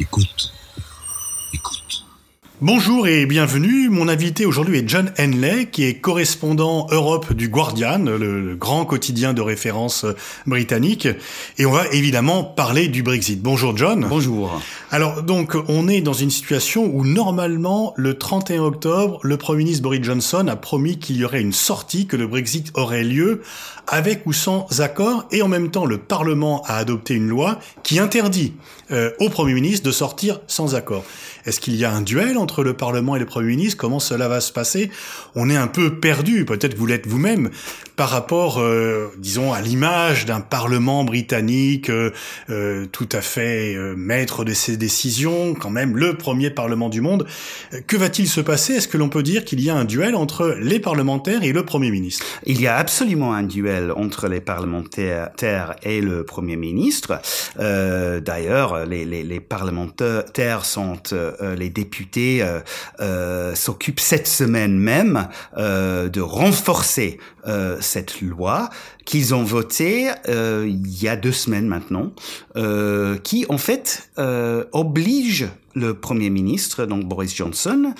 Écoute. Écoute. Bonjour et bienvenue. Mon invité aujourd'hui est John Henley, qui est correspondant Europe du Guardian, le grand quotidien de référence britannique. Et on va évidemment parler du Brexit. Bonjour John. Bonjour. Alors donc, on est dans une situation où normalement, le 31 octobre, le Premier ministre Boris Johnson a promis qu'il y aurait une sortie, que le Brexit aurait lieu avec ou sans accord, et en même temps, le Parlement a adopté une loi qui interdit euh, au Premier ministre de sortir sans accord. Est-ce qu'il y a un duel entre le Parlement et le Premier ministre? Comment cela va se passer? On est un peu perdu, peut-être vous l'êtes vous-même, par rapport, euh, disons, à l'image d'un Parlement britannique euh, euh, tout à fait euh, maître de ses décisions, quand même le premier Parlement du monde. Que va-t-il se passer? Est-ce que l'on peut dire qu'il y a un duel entre les parlementaires et le Premier ministre? Il y a absolument un duel entre les parlementaires et le Premier ministre. Euh, D'ailleurs, les, les, les, parlementaires sont euh, les députés euh, euh, s'occupent cette semaine même de renforcer cette loi qu'ils ont votée il y a deux semaines maintenant, qui en fait oblige le Premier ministre, donc Boris Johnson,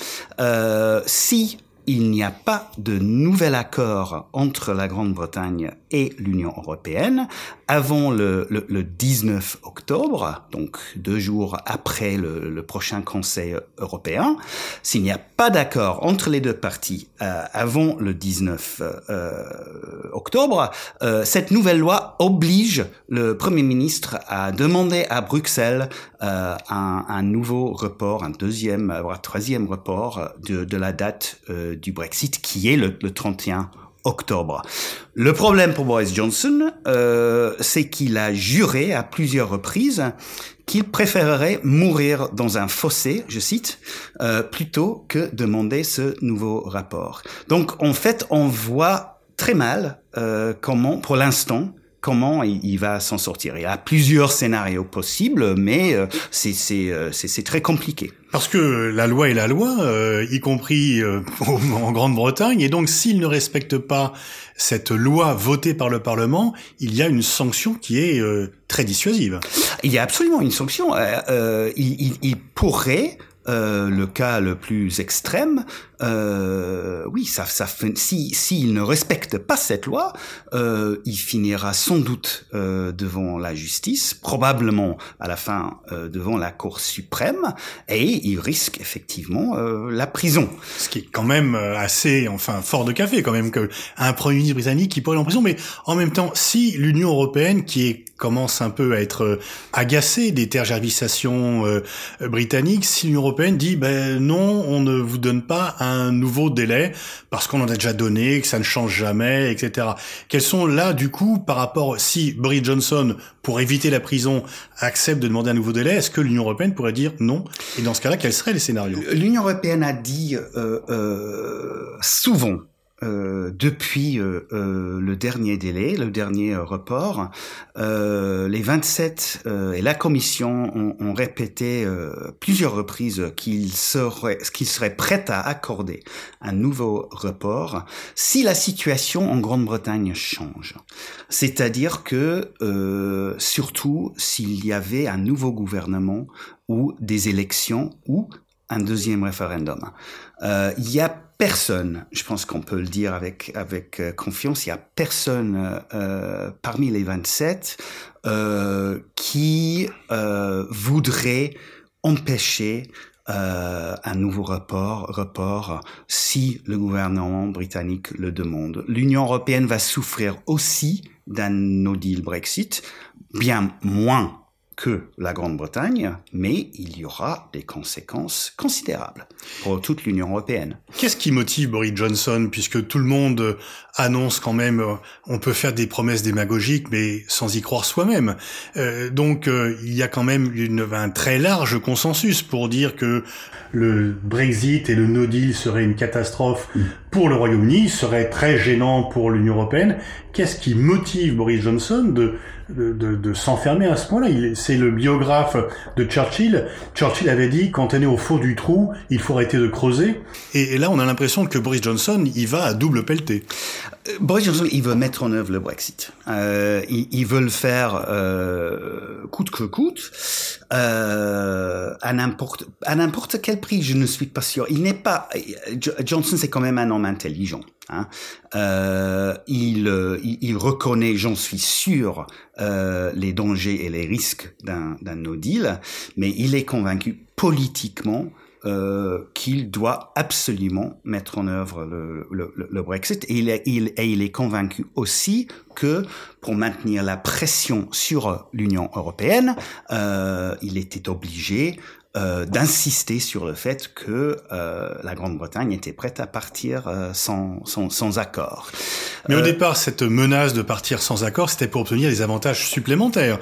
si il n'y a pas de nouvel accord entre la Grande-Bretagne et l'Union européenne avant le, le, le, 19 octobre, donc deux jours après le, prochain Conseil européen. S'il n'y a pas d'accord entre les deux parties euh, avant le 19 euh, octobre, euh, cette nouvelle loi oblige le Premier ministre à demander à Bruxelles un, nouveau report, un deuxième, voire troisième report de, de la date du Brexit, qui est le, le 31 octobre. Le problème pour Boris Johnson, euh, c'est qu'il a juré à plusieurs reprises qu'il préférerait mourir dans un fossé, je cite, euh, plutôt que demander ce nouveau rapport. Donc en fait, on voit très mal euh, comment, pour l'instant, comment il, va s'en sortir. Il y a plusieurs scénarios possibles, mais euh, c'est très compliqué. Parce que la loi est la loi, euh, y compris euh, en Grande-Bretagne, et donc s'il ne respecte pas cette loi votée par le Parlement, il y a une sanction qui est euh, très dissuasive. Il y a absolument une sanction. il, il, il pourrait euh, le cas le plus extrême, euh, oui, ça, ça si s'il ne respecte pas cette loi, euh, il finira sans doute euh, devant la justice, probablement à la fin euh, devant la Cour suprême, et il risque effectivement la prison. Ce qui est quand même assez, enfin, fort de café quand même que un premier ministre britannique qui pourrait aller en prison, mais en même temps, si l'Union européenne, qui est commence un peu à être agacée des tergiversations britanniques, si l'Union européenne dit ben non, on ne vous donne pas un nouveau délai parce qu'on en a déjà donné, que ça ne change jamais, etc. Quels sont là du coup par rapport si Boris Johnson pour éviter la prison accepte de demander un nouveau délai, est-ce que l'Union européenne pourrait dire non? Et dans ce cas-là, quels seraient les scénarios? L'Union européenne a dit euh, euh, souvent euh, depuis euh, euh, le dernier délai, le dernier report, les 27 et la Commission ont, ont répété plusieurs reprises qu'ils seraient, qu'ils seraient prêts à accorder un nouveau report si la situation en Grande-Bretagne change. C'est-à-dire que, surtout, s'il y avait un nouveau gouvernement ou des élections ou un deuxième référendum. Il y a personne, je pense qu'on peut le dire avec avec euh, confiance, il y a personne euh, parmi les 27 euh, qui euh, voudrait empêcher euh, un nouveau report, report si le gouvernement britannique le demande. L'Union européenne va souffrir aussi d'un no deal Brexit, bien moins que la Grande-Bretagne, mais il y aura des conséquences considérables pour toute l'Union européenne. Qu'est-ce qui motive Boris Johnson, puisque tout le monde annonce quand même, on peut faire des promesses démagogiques, mais sans y croire soi-même. Euh, donc euh, il y a quand même une, un très large consensus pour dire que le Brexit et le No Deal seraient une catastrophe pour le Royaume-Uni, serait très gênant pour l'Union européenne. Qu'est-ce qui motive Boris Johnson de de, de, s'enfermer à ce point-là. C'est le biographe de Churchill. Churchill avait dit, quand on est au fond du trou, il faut arrêter de creuser. Et, et là, on a l'impression que Boris Johnson, il va à double pelleté. Euh, Boris Johnson, il veut mettre en œuvre le Brexit. Euh, il, il, veut le faire euh, coûte que coûte. euh, à n'importe à n'importe quel prix. Je ne suis pas sûr. Il n'est pas Johnson, c'est quand même un homme intelligent. Hein. Euh, il, il, il, reconnaît, j'en suis sûr, euh, les dangers et les risques d'un no deal, mais il est convaincu politiquement euh, qu'il doit absolument mettre en œuvre le, Brexit. Et il, est, il, et il est convaincu aussi que pour maintenir la pression sur l'Union européenne, euh, il était obligé euh, d'insister sur le fait que euh, la Grande-Bretagne était prête à partir euh, sans, sans, sans, accord. Mais au départ, cette menace de partir sans accord, c'était pour obtenir des avantages supplémentaires.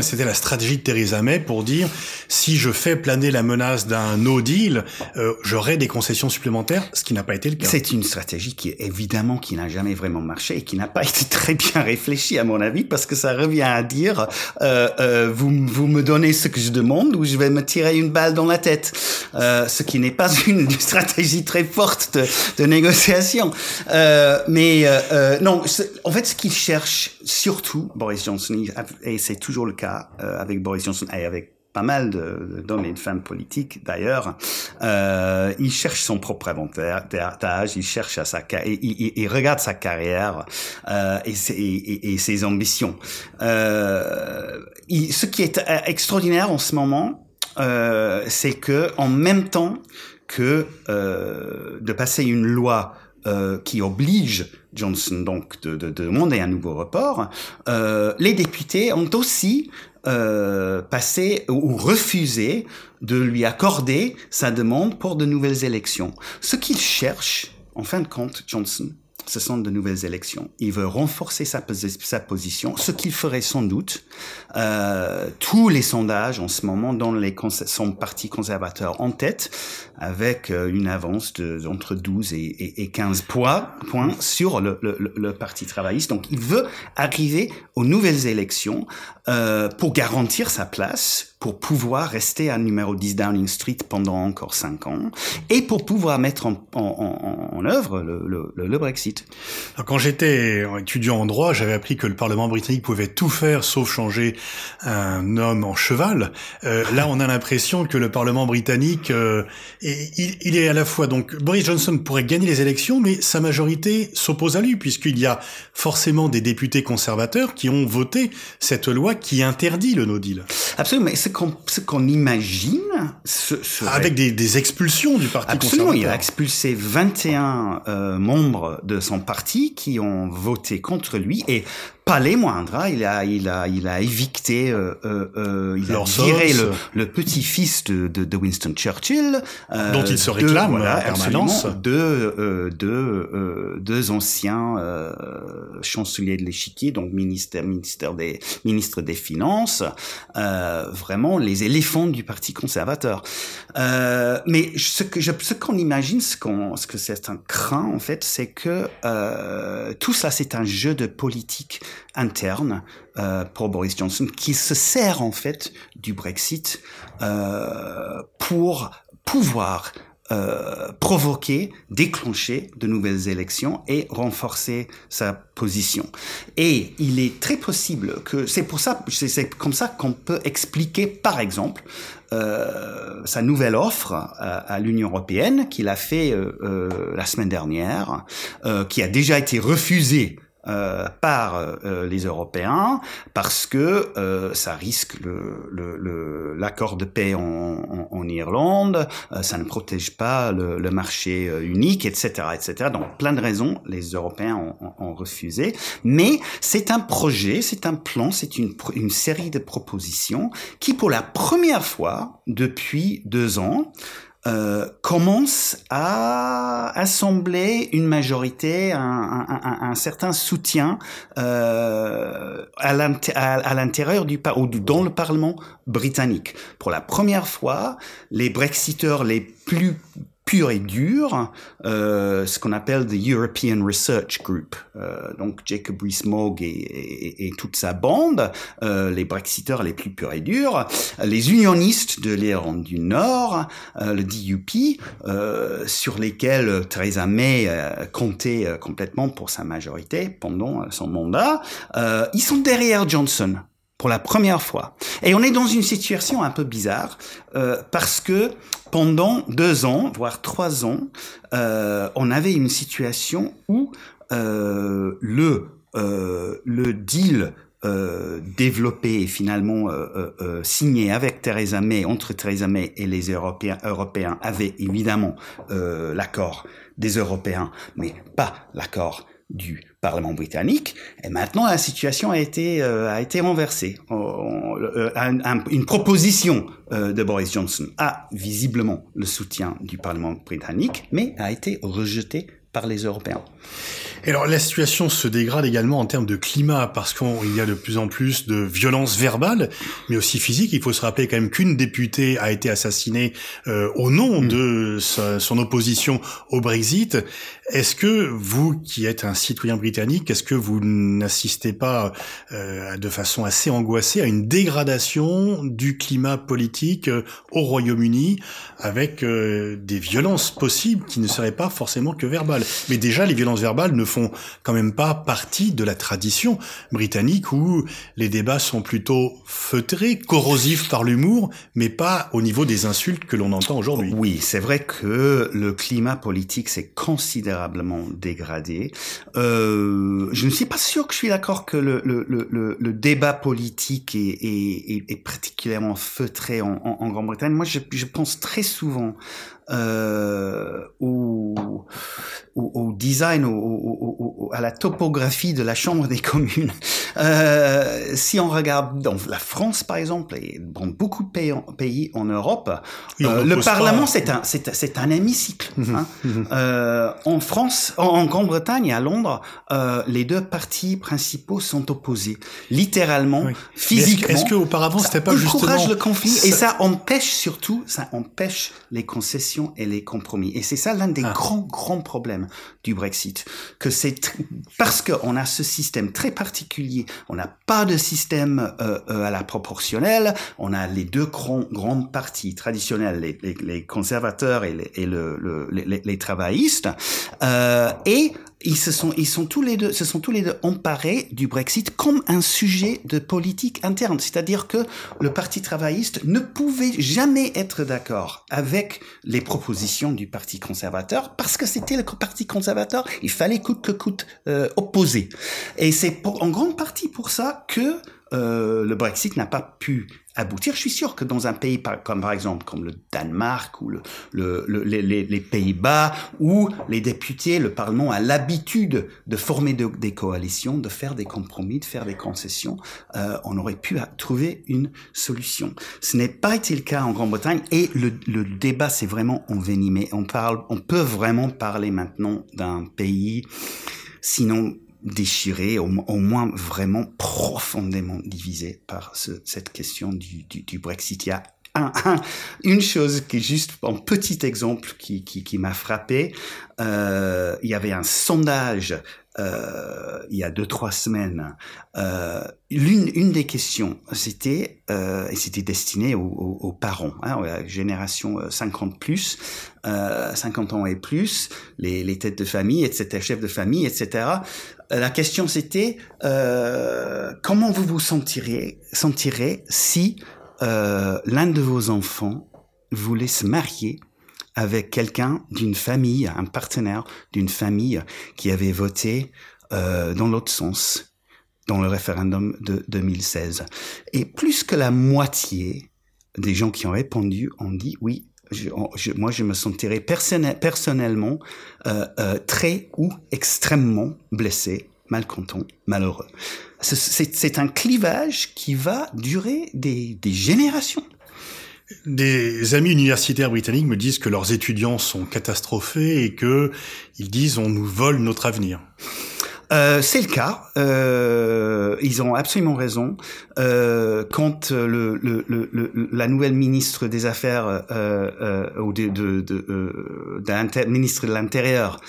C'était la stratégie de Theresa May pour dire si je fais planer la menace d'un no deal, j'aurai des concessions supplémentaires, ce qui n'a pas été le cas. C'est une stratégie qui évidemment qui n'a jamais vraiment marché et qui n'a pas été très bien réfléchie à mon avis parce que ça revient à dire vous vous me donnez ce que je demande ou je vais me tirer une balle dans la tête, euh, ce qui n'est pas une stratégie très forte de, de négociation. Euh, mais euh, euh non, en fait, ce qu'il cherche surtout, Boris Johnson, et c'est toujours le cas euh, avec Boris Johnson et avec pas mal d'hommes et de femmes politiques d'ailleurs, euh, il cherche son propre avantage, il cherche à sa il, il, regarde sa carrière euh, et, ses, et, ses ambitions. Euh, il, ce qui est extraordinaire en ce moment, euh, c'est que en même temps que euh, de passer une loi euh, qui oblige Johnson donc de, de, de, demander un nouveau report, euh, les députés ont aussi euh, passé ou refusé de lui accorder sa demande pour de nouvelles élections. Ce qu'il cherche, en fin de compte, Johnson, ce sont de nouvelles élections. Il veut renforcer sa, sa position, ce qu'il ferait sans doute. Euh, tous les sondages en ce moment dans les son parti conservateur en tête, avec euh, une avance de entre 12 et, et, 15 points, points sur le, le, le, parti travailliste. Donc, il veut arriver aux nouvelles élections euh, pour garantir sa place pour pouvoir rester à numéro 10 Downing Street pendant encore 5 ans et pour pouvoir mettre en, œuvre le, Brexit. Alors, quand j'étais étudiant en droit, j'avais appris que le Parlement britannique pouvait tout faire sauf changer un homme en cheval. Euh, là, on a l'impression que le Parlement britannique, euh, il, il, est à la fois donc Boris Johnson pourrait gagner les élections, mais sa majorité s'oppose à lui puisqu'il y a forcément des députés conservateurs qui ont voté cette loi qui interdit le no deal. Absolument, mais ce qu'on imagine, ce, avec des, des, expulsions du parti Absolument, il a expulsé 21 euh, membres de son parti qui ont voté contre lui et pas les moindres. Hein. Il a, il a, il a évicté, euh, euh, euh il a viré le, le petit-fils de, de, de, Winston Churchill, euh, dont il se réclame voilà, en permanence. Deux, euh, deux, deux anciens chanceliers de l'échiquier, donc ministère, ministère des, ministre des Finances, vraiment les éléphants du Parti conservateur. mais ce que je, ce qu'on imagine, ce qu'on, ce que c'est un craint en fait, c'est que tout ça, c'est un jeu de politique interne euh, pour Boris Johnson qui se sert en fait du Brexit euh, pour pouvoir euh, provoquer, déclencher de nouvelles élections et renforcer sa position. Et il est très possible que c'est pour ça, c'est comme ça qu'on peut expliquer, par exemple, euh, sa nouvelle offre à, l'Union européenne qu'il a fait euh, euh la semaine dernière, euh, qui a déjà été refusée euh, par euh, les Européens parce que euh, ça risque l'accord le, le, de paix en, en, en Irlande, euh, ça ne protège pas le, le, marché unique, etc., etc. Donc plein de raisons, les Européens ont, ont, refusé. Mais c'est un projet, c'est un plan, c'est une, une série de propositions qui, pour la première fois depuis deux ans, euh, commence à assembler une majorité, un, un, un, un certain soutien euh, à l'intérieur du ou dans le Parlement britannique. Pour la première fois, les Brexiteurs les plus pur et dur, euh, ce qu'on appelle the European Research Group. Euh, donc Jacob Rees-Mogg et, et, et, toute sa bande, euh, les Brexiteurs les plus purs et durs, les unionistes de l'Irlande du Nord, euh, le DUP, euh, sur lesquels Theresa May euh, comptait complètement pour sa majorité pendant son mandat, ils sont derrière Johnson pour la première fois. Et on est dans une situation un peu bizarre euh, parce que pendant deux ans, voire trois ans, euh, on avait une situation où euh, le euh, le deal euh, développé et finalement euh, signé avec Theresa May, entre Theresa May et les Européens, Européens avait évidemment l'accord des Européens, mais pas l'accord du Parlement britannique. Et maintenant, la situation a été a été renversée. une proposition de Boris Johnson a visiblement le soutien du Parlement britannique, mais a été rejetée par les Européens. Et alors la situation se dégrade également en termes de climat parce qu'il y a de plus en plus de violences verbales, mais aussi physiques. Il faut se rappeler quand même qu'une députée a été assassinée euh, au nom mm. de son opposition au Brexit. Est-ce que vous, qui êtes un citoyen britannique, est-ce que vous n'assistez pas euh, de façon assez angoissée à une dégradation du climat politique euh, au Royaume-Uni avec des violences possibles qui ne seraient pas forcément que verbales? Mais déjà, les violences verbales ne font quand même pas partie de la tradition britannique où les débats sont plutôt feutrés, corrosifs par l'humour, mais pas au niveau des insultes que l'on entend aujourd'hui. Oui, c'est vrai que le climat politique s'est considérablement dégradé. Euh, je ne suis pas sûr que je suis d'accord que le, le, le, le, débat politique est, est, est, particulièrement feutré en, en, en Grande-Bretagne. Moi, je, je pense très souvent euh, au, au, au, design, au, à la topographie de la Chambre des communes. Euh, si on regarde dans la France, par exemple, et dans beaucoup de pays en, pays en Europe, euh, le Parlement, c'est un, c'est, un hémicycle. Mhm. Hein. Mhm. Euh, en France, en, Grande-Bretagne et à Londres, euh, les deux partis principaux sont opposés, littéralement, physiquement. Est-ce, qu'auparavant, c'était pas justement... le conflit, et ça empêche surtout, ça empêche les concessions et les compromis. Et c'est ça l'un des ah. grands, grands problèmes du Brexit. Que c'est parce qu'on a ce système très particulier, on n'a pas de système euh, euh, à la proportionnelle, on a les deux grands, grandes parties traditionnelles, les, les, les conservateurs et les, et le, le, les, les travaillistes, euh, et ils se sont, ils sont tous les deux, se sont tous les deux emparés du Brexit comme un sujet de politique interne. C'est-à-dire que le Parti travailliste ne pouvait jamais être d'accord avec les propositions du Parti conservateur parce que c'était le Parti conservateur. Il fallait coûte que coûte euh, opposer. Et c'est en grande partie pour ça que euh, le Brexit n'a pas pu aboutir. Je suis sûr que dans un pays comme par exemple comme le Danemark ou le, le, les, les Pays-Bas, où les députés, le Parlement a l'habitude de former des coalitions, de faire des compromis, de faire des concessions, euh, on aurait pu trouver une solution. Ce n'est pas été le cas en Grande-Bretagne et le, le débat s'est vraiment envenimé. On parle, on peut vraiment parler maintenant d'un pays, sinon déchiré, au, moins vraiment profondément divisé par ce, cette question du, du, du, Brexit. Il y a un, une chose qui est juste un petit exemple qui, qui, qui m'a frappé. Euh, il y avait un sondage euh, il y a deux trois semaines. Euh, l'une une des questions, c'était euh, et c'était destiné aux, aux, parents, hein, à la génération 50 plus, 50 ans et plus, les, les têtes de famille, etc., chefs de famille, etc la question c'était euh, comment vous vous sentirez, sentirez si euh, l'un de vos enfants voulait se marier avec quelqu'un d'une famille, un partenaire d'une famille qui avait voté euh, dans l'autre sens dans le référendum de 2016. Et plus que la moitié des gens qui ont répondu ont dit oui, je, moi, je me sentirais personnellement euh, euh, très ou extrêmement blessé, malcontent, malheureux. C'est un clivage qui va durer des, des générations. Des amis universitaires britanniques me disent que leurs étudiants sont catastrophés et que ils disent on nous vole notre avenir. Euh, c'est le cas. Euh, ils ont absolument raison. Euh, quand le, le, le, la nouvelle ministre des Affaires euh, euh, ou de, de, de, euh, ministre de l'Intérieur,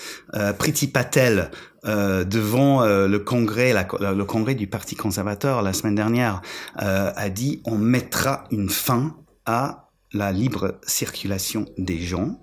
Priti Patel, devant le congrès, le congrès du Parti conservateur la semaine dernière, a dit on mettra une fin à la libre circulation des gens.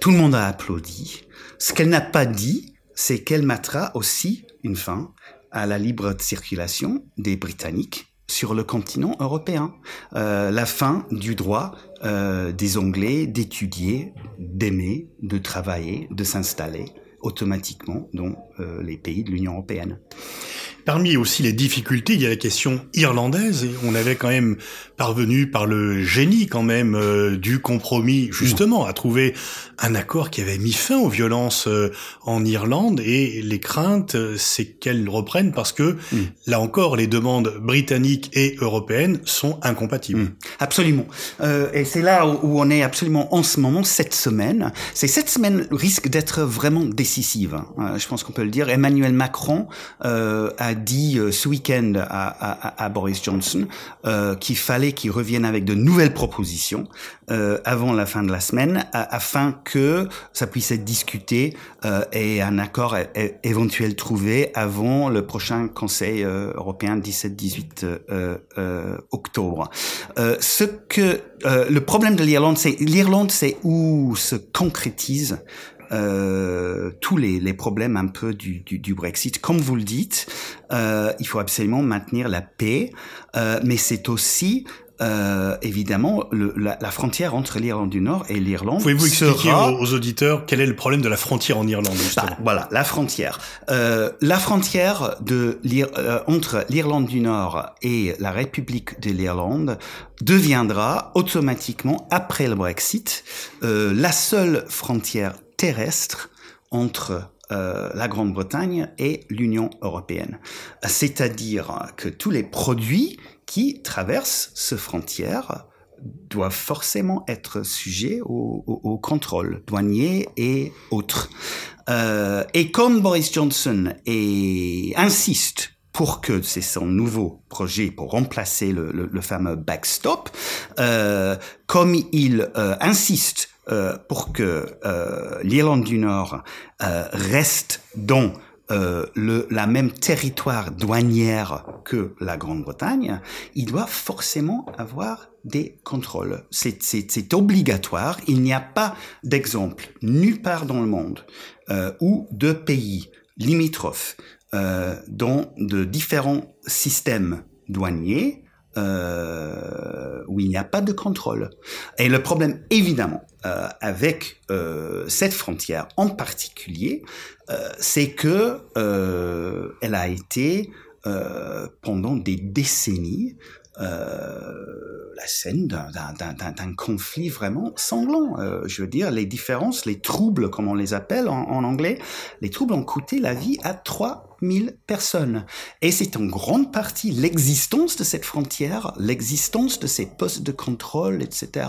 Tout le monde a applaudi. Ce qu'elle n'a pas dit, c'est qu'elle mettra aussi une fin à la libre circulation des Britanniques sur le continent européen. Euh, la fin du droit euh, des Anglais d'étudier, d'aimer, de travailler, de s'installer automatiquement dans euh, les pays de l'Union européenne. Parmi aussi les difficultés, il y a la question irlandaise et on avait quand même parvenu par le génie quand même euh, du compromis justement à trouver un accord qui avait mis fin aux violences euh, en Irlande et les craintes euh, c'est qu'elles reprennent parce que mm. là encore les demandes britanniques et européennes sont incompatibles. Mm. Absolument. et c'est là où, on est absolument en ce moment cette semaine. C'est cette semaine risque d'être vraiment décisive. Hein. je pense qu'on peut le dire. Emmanuel Macron a dit euh, ce week-end à, Boris Johnson euh, qu'il fallait qu'il revienne avec de nouvelles propositions euh, avant la fin de la semaine afin que ça puisse être discuté et un accord éventuel trouvé avant le prochain Conseil européen 17-18 octobre. ce que le problème de l'Irlande, c'est l'Irlande, c'est où se concrétise euh, tous les, les, problèmes un peu du, du, du, Brexit. Comme vous le dites, euh, il faut absolument maintenir la paix, euh, mais c'est aussi euh, évidemment le, la, la, frontière entre l'Irlande du Nord et l'Irlande. Pouvez-vous expliquer aux, auditeurs quel est le problème de la frontière en Irlande justement? bah, Voilà, la frontière. Euh, la frontière de euh, entre l'Irlande du Nord et la République de l'Irlande deviendra automatiquement après le Brexit euh, la seule frontière terrestre entre euh, la Grande-Bretagne et l'Union européenne. C'est-à-dire que tous les produits qui traversent ce frontière doivent forcément être sujets au, au, contrôle douanier et autres. Euh, et comme Boris Johnson insiste pour que c'est son nouveau projet pour remplacer le fameux backstop, euh, comme il euh, insiste euh, pour que euh, l'Irlande du Nord euh, reste dans euh, le, la même territoire douanière que la Grande-Bretagne, il doit forcément avoir des contrôles. C'est obligatoire. Il n'y a pas d'exemple nulle part dans le monde où deux pays limitrophes dans de différents systèmes douaniers euh, où il n'y a pas de contrôle. Et le problème, évidemment, euh, avec euh, cette frontière en particulier, euh, c'est que elle a été pendant des décennies euh, la scène d'un conflit vraiment sanglant. Euh, je veux dire, les différences, les troubles, comme on les appelle en, en anglais, les troubles ont coûté la vie à 3000 personnes. Et c'est en grande partie l'existence de cette frontière, l'existence de ces postes de contrôle, etc.,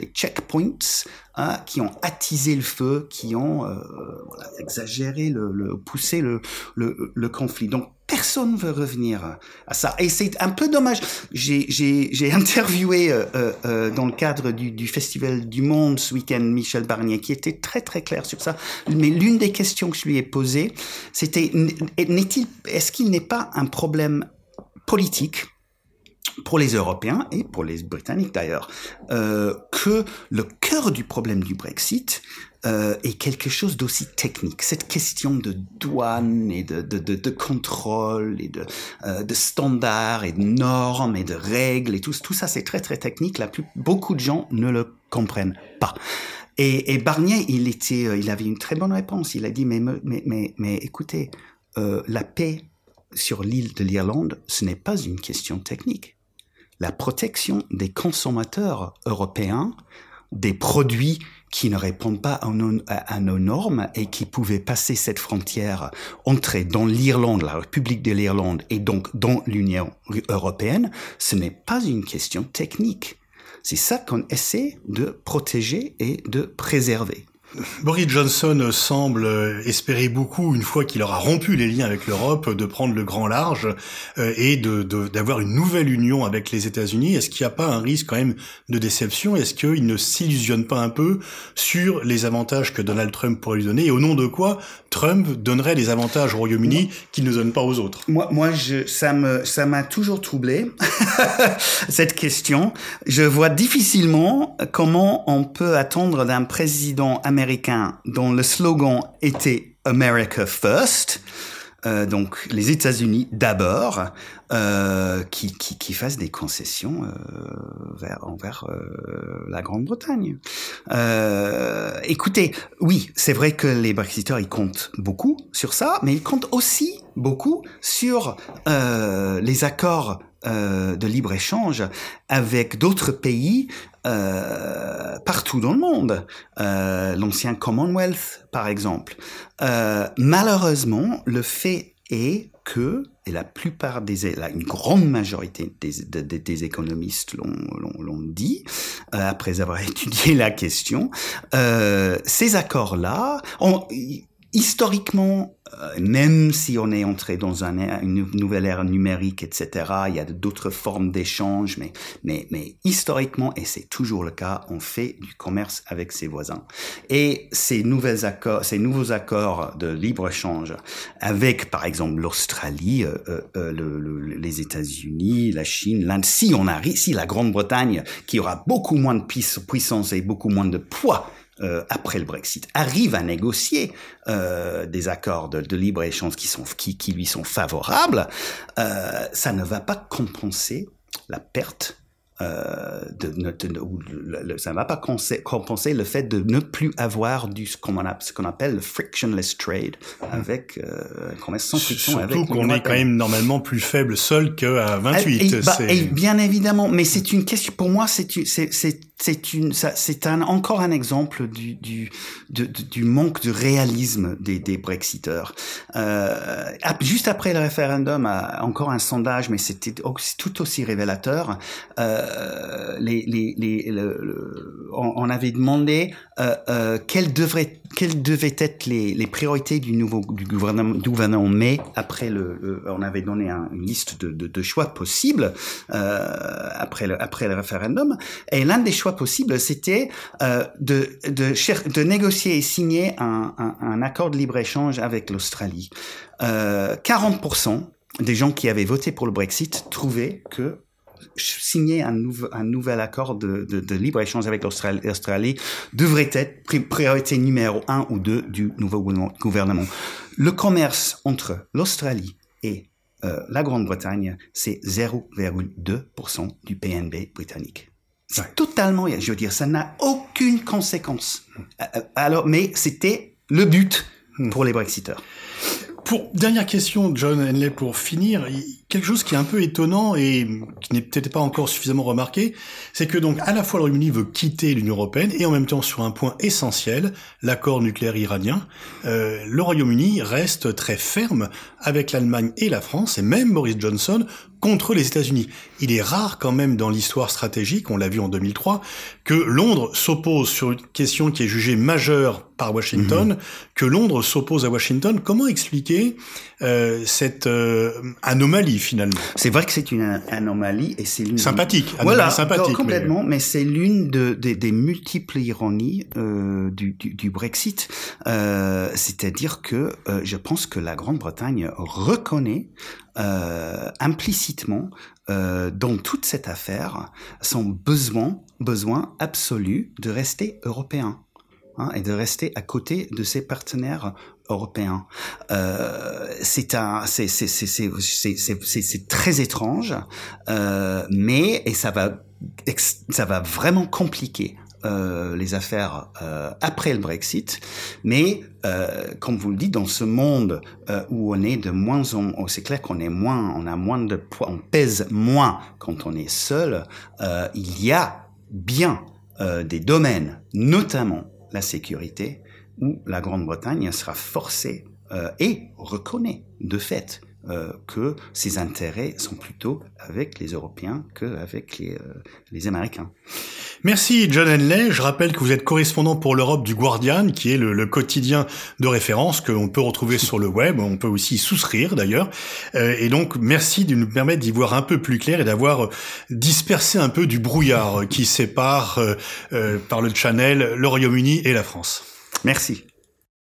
les checkpoints, hein, qui ont attisé le feu, qui ont euh, voilà, exagéré, le, le poussé le, le, le conflit. Donc personne veut revenir à ça. Et c'est un peu dommage. J'ai interviewé euh, euh, euh, dans le cadre du, Festival du Monde ce week-end Michel Barnier, qui était très très clair sur ça. Mais l'une des questions que je lui ai posées, c'était est-ce qu'il n'est pas un problème politique pour les Européens et pour les Britanniques d'ailleurs, que le cœur du problème du Brexit euh, est quelque chose d'aussi technique. Cette question de douane et de, contrôle et de, euh, standards et de normes et de règles et tout, ça c'est très très technique. Beaucoup de gens ne le comprennent pas. Et, et Barnier, euh, il avait une très bonne réponse. Il a dit mais écoutez, euh, la paix sur l'île de l'Irlande, ce n'est pas une question technique la protection des consommateurs européens des produits qui ne répondent pas à nos, normes et qui pouvaient passer cette frontière, entrer dans l'Irlande, la République de l'Irlande et donc dans l'Union européenne, ce n'est pas une question technique. C'est ça qu'on essaie de protéger et de préserver. Boris Johnson semble espérer beaucoup, une fois qu'il aura rompu les liens avec l'Europe, de prendre le grand large euh, et de d'avoir une nouvelle union avec les États-Unis. Est-ce qu'il n'y a pas un risque quand même de déception? Est-ce qu'il ne s'illusionne pas un peu sur les avantages que Donald Trump pourrait lui donner? Et au nom de quoi Trump donnerait des avantages au Royaume-Uni qu'il ne donne pas aux autres. Moi, moi, je, ça me, ça m'a toujours troublé cette question. Je vois difficilement comment on peut attendre d'un président américain dont le slogan était America First euh, donc les États-Unis d'abord, euh, qui, qui, qui, fassent des concessions euh, vers, envers euh, la Grande-Bretagne. Euh, écoutez, oui, c'est vrai que les Brexiteurs, ils comptent beaucoup sur ça, mais ils comptent aussi beaucoup sur les accords de libre-échange avec d'autres pays euh, partout dans le monde. Euh, L'ancien Commonwealth, par exemple. Euh, malheureusement, le fait est que, et la plupart des, la, une grande majorité des, des, économistes l'ont dit, euh, après avoir étudié la question, euh, ces accords-là, historiquement, euh, même si on est entré dans un, une nouvelle ère numérique, etc., il y a d'autres formes d'échange, mais, mais, mais historiquement, et c'est toujours le cas, on fait du commerce avec ses voisins. Et ces, nouvelles accords, ces nouveaux accords de libre-échange avec, par exemple, l'Australie, euh, euh, euh le, les États-Unis, la Chine, l'Inde, si on arrive, si la Grande-Bretagne, qui aura beaucoup moins de puissance et beaucoup moins de poids euh, après le Brexit, arrive à négocier euh, des accords de, libre-échange qui, sont, qui, qui lui sont favorables, euh, ça ne va pas compenser la perte euh, de, de, de, ça ne va pas compenser le fait de ne plus avoir du ce qu'on appelle le frictionless trade avec euh, sans friction Surtout qu'on est quand même normalement plus faible seul qu'à 28. Et, bah, et, bien évidemment, mais c'est une question pour moi c'est c'est c'est une c'est un encore un exemple du du du, du manque de réalisme des des brexiteurs. Euh, juste après le référendum, encore un sondage, mais c'était tout aussi révélateur. Euh, euh, les, les, les le, on, avait demandé euh, euh, quelles devraient quelles devaient être les, priorités du nouveau du gouvernement, du gouvernement mai après le, on avait donné un, une liste de, de, de choix possibles euh, après le après le référendum et l'un des choix possibles c'était de de, de négocier et signer un, un, un accord de libre échange avec l'Australie. Euh, 40% des gens qui avaient voté pour le Brexit trouvaient que signer un, un nouvel accord de, de, de libre-échange avec l'Australie devrait être priorité numéro un ou deux du nouveau gouvernement. Le commerce entre l'Australie et euh, la Grande-Bretagne, c'est 0,2% du PNB britannique. C'est totalement, je veux dire, ça n'a aucune conséquence. Euh, euh, alors, mais c'était le but hmm. pour les Brexiteurs. Pour dernière question, John Henley, pour finir, quelque chose qui est un peu étonnant et qui n'est peut-être pas encore suffisamment remarqué, c'est que donc à la fois le Royaume-Uni veut quitter l'Union européenne et en même temps sur un point essentiel, l'accord nucléaire iranien, euh, le Royaume-Uni reste très ferme avec l'Allemagne et la France et même Boris Johnson contre les États-Unis. Il est rare quand même dans l'histoire stratégique, on l'a vu en 2003, que Londres s'oppose sur une question qui est jugée majeure par Washington, mhm. que Londres s'oppose à Washington. Comment expliquer euh, cette euh, anomalie? Finalement C'est vrai que c'est une anomalie et c'est l'une sympathique. Voilà, sympathique, complètement. Mais, c'est l'une de, des multiples ironies euh, du, du, du, Brexit. Euh, c'est-à-dire que euh, je pense que la Grande-Bretagne reconnaît implicitement dans toute cette affaire son besoin, besoin absolu de rester européen. Hein, et de rester à côté de ses partenaires européens. Euh, c'est très étrange, euh, mais et ça va ça va vraiment compliquer euh, les affaires euh, après le Brexit, mais euh, comme vous le dites, dans ce monde euh, où on est de moins en moins, c'est clair qu'on est moins, on a moins de poids, on pèse moins quand on est seul. Euh, il y a bien des domaines, notamment la sécurité, où la Grande-Bretagne sera forcée et reconnaît de fait euh, que ses intérêts sont plutôt avec les Européens qu'avec les, euh, les Américains. Merci John Henley. Je rappelle que vous êtes correspondant pour l'Europe du Guardian, qui est le, le quotidien de référence que l'on peut retrouver sur le web. On peut aussi souscrire d'ailleurs. Euh, et donc merci de nous permettre d'y voir un peu plus clair et d'avoir dispersé un peu du brouillard qui sépare par le Channel le Royaume-Uni et la France. Merci.